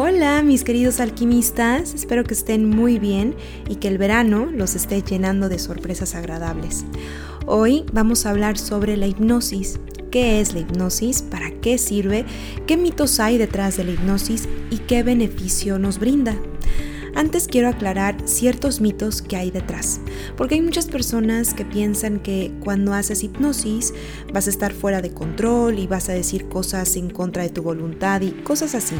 Hola mis queridos alquimistas, espero que estén muy bien y que el verano los esté llenando de sorpresas agradables. Hoy vamos a hablar sobre la hipnosis. ¿Qué es la hipnosis? ¿Para qué sirve? ¿Qué mitos hay detrás de la hipnosis? ¿Y qué beneficio nos brinda? Antes quiero aclarar ciertos mitos que hay detrás, porque hay muchas personas que piensan que cuando haces hipnosis vas a estar fuera de control y vas a decir cosas en contra de tu voluntad y cosas así,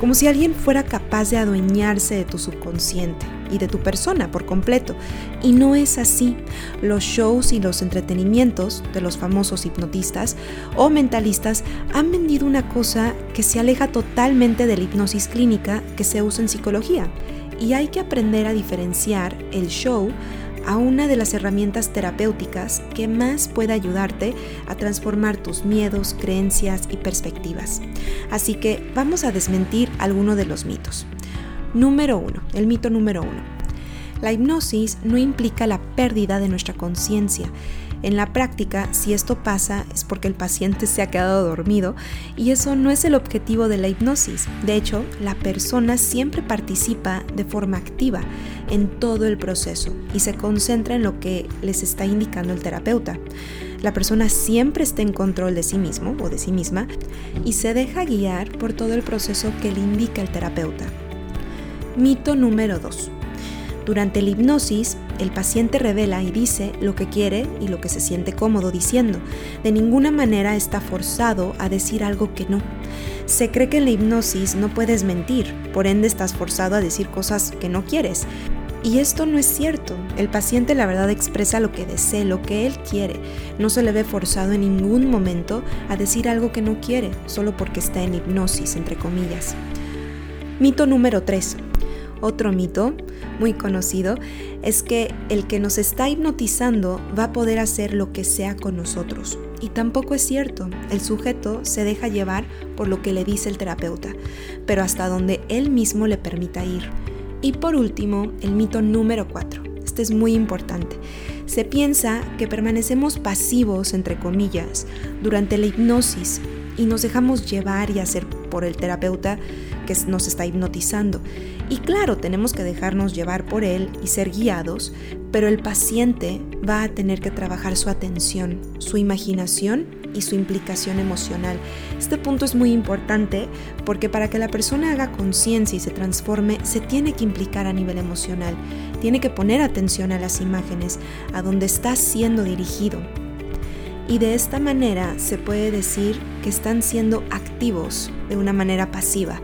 como si alguien fuera capaz de adueñarse de tu subconsciente y de tu persona por completo. Y no es así. Los shows y los entretenimientos de los famosos hipnotistas o mentalistas han vendido una cosa que se aleja totalmente de la hipnosis clínica que se usa en psicología y hay que aprender a diferenciar el show a una de las herramientas terapéuticas que más puede ayudarte a transformar tus miedos, creencias y perspectivas. Así que vamos a desmentir alguno de los mitos. Número 1. El mito número 1. La hipnosis no implica la pérdida de nuestra conciencia en la práctica, si esto pasa es porque el paciente se ha quedado dormido y eso no es el objetivo de la hipnosis. De hecho, la persona siempre participa de forma activa en todo el proceso y se concentra en lo que les está indicando el terapeuta. La persona siempre está en control de sí mismo o de sí misma y se deja guiar por todo el proceso que le indica el terapeuta. Mito número 2. Durante la hipnosis, el paciente revela y dice lo que quiere y lo que se siente cómodo diciendo. De ninguna manera está forzado a decir algo que no. Se cree que en la hipnosis no puedes mentir, por ende estás forzado a decir cosas que no quieres. Y esto no es cierto. El paciente la verdad expresa lo que desee, lo que él quiere. No se le ve forzado en ningún momento a decir algo que no quiere, solo porque está en hipnosis, entre comillas. Mito número 3. Otro mito muy conocido es que el que nos está hipnotizando va a poder hacer lo que sea con nosotros. Y tampoco es cierto, el sujeto se deja llevar por lo que le dice el terapeuta, pero hasta donde él mismo le permita ir. Y por último, el mito número 4. Este es muy importante. Se piensa que permanecemos pasivos, entre comillas, durante la hipnosis y nos dejamos llevar y hacer por el terapeuta que nos está hipnotizando. Y claro, tenemos que dejarnos llevar por él y ser guiados, pero el paciente va a tener que trabajar su atención, su imaginación y su implicación emocional. Este punto es muy importante porque para que la persona haga conciencia y se transforme, se tiene que implicar a nivel emocional, tiene que poner atención a las imágenes, a donde está siendo dirigido. Y de esta manera se puede decir que están siendo activos de una manera pasiva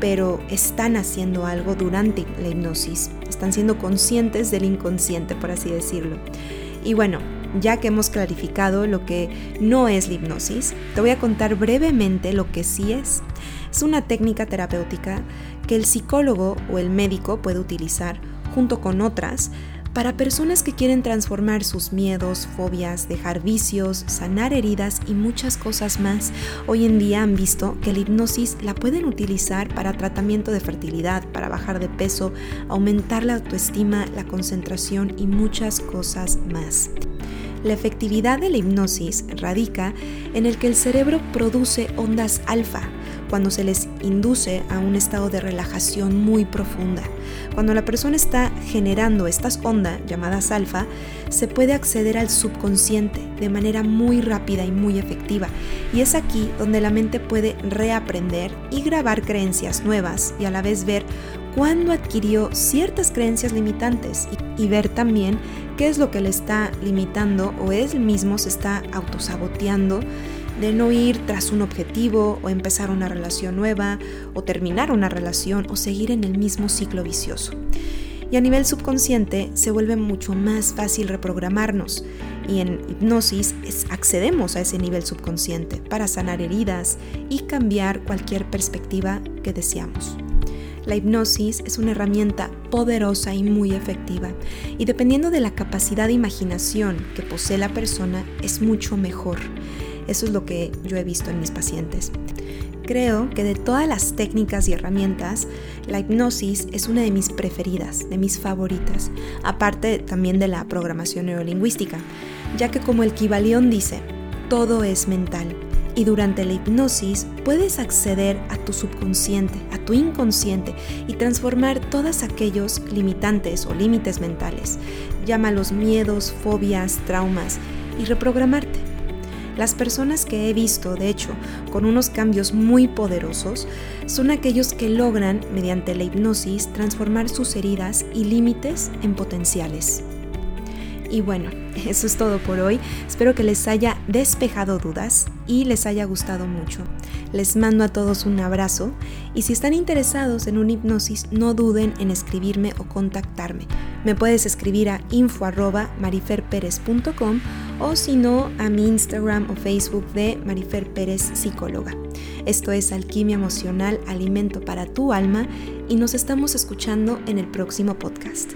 pero están haciendo algo durante la hipnosis, están siendo conscientes del inconsciente, por así decirlo. Y bueno, ya que hemos clarificado lo que no es la hipnosis, te voy a contar brevemente lo que sí es. Es una técnica terapéutica que el psicólogo o el médico puede utilizar junto con otras para personas que quieren transformar sus miedos, fobias, dejar vicios, sanar heridas y muchas cosas más, hoy en día han visto que la hipnosis la pueden utilizar para tratamiento de fertilidad, para bajar de peso, aumentar la autoestima, la concentración y muchas cosas más. La efectividad de la hipnosis radica en el que el cerebro produce ondas alfa, cuando se les induce a un estado de relajación muy profunda. Cuando la persona está generando estas ondas llamadas alfa, se puede acceder al subconsciente de manera muy rápida y muy efectiva. Y es aquí donde la mente puede reaprender y grabar creencias nuevas y a la vez ver cuándo adquirió ciertas creencias limitantes y, ver también qué es lo que le está limitando o él mismo se está autosaboteando de no ir tras un objetivo o empezar una relación nueva o terminar una relación o seguir en el mismo ciclo vicioso. Y a nivel subconsciente se vuelve mucho más fácil reprogramarnos y en hipnosis accedemos a ese nivel subconsciente para sanar heridas y cambiar cualquier perspectiva que deseamos. La hipnosis es una herramienta poderosa y muy efectiva y dependiendo de la capacidad de imaginación que posee la persona es mucho mejor. Eso es lo que yo he visto en mis pacientes. Creo que de todas las técnicas y herramientas, la hipnosis es una de mis preferidas, de mis favoritas, aparte también de la programación neurolingüística, ya que como el Kibalión dice, todo es mental Y durante la hipnosis puedes acceder a tu subconsciente, a tu inconsciente y transformar todos aquellos limitantes o límites mentales. Llámalos miedos, fobias, traumas y reprogramarte. Las personas que he visto, de hecho, con unos cambios muy poderosos, son aquellos que logran, mediante la hipnosis, transformar sus heridas y límites en potenciales. Y bueno, eso es todo por hoy. Espero que les haya despejado dudas y les haya gustado mucho. Les mando a todos un abrazo y si están interesados en una hipnosis no duden en escribirme o contactarme. Me puedes escribir a info@mariferperez.com o si no a mi Instagram o Facebook de Marifer Pérez Psicóloga. Esto es Alquimia Emocional, Alimento para tu Alma y nos estamos escuchando en el próximo podcast.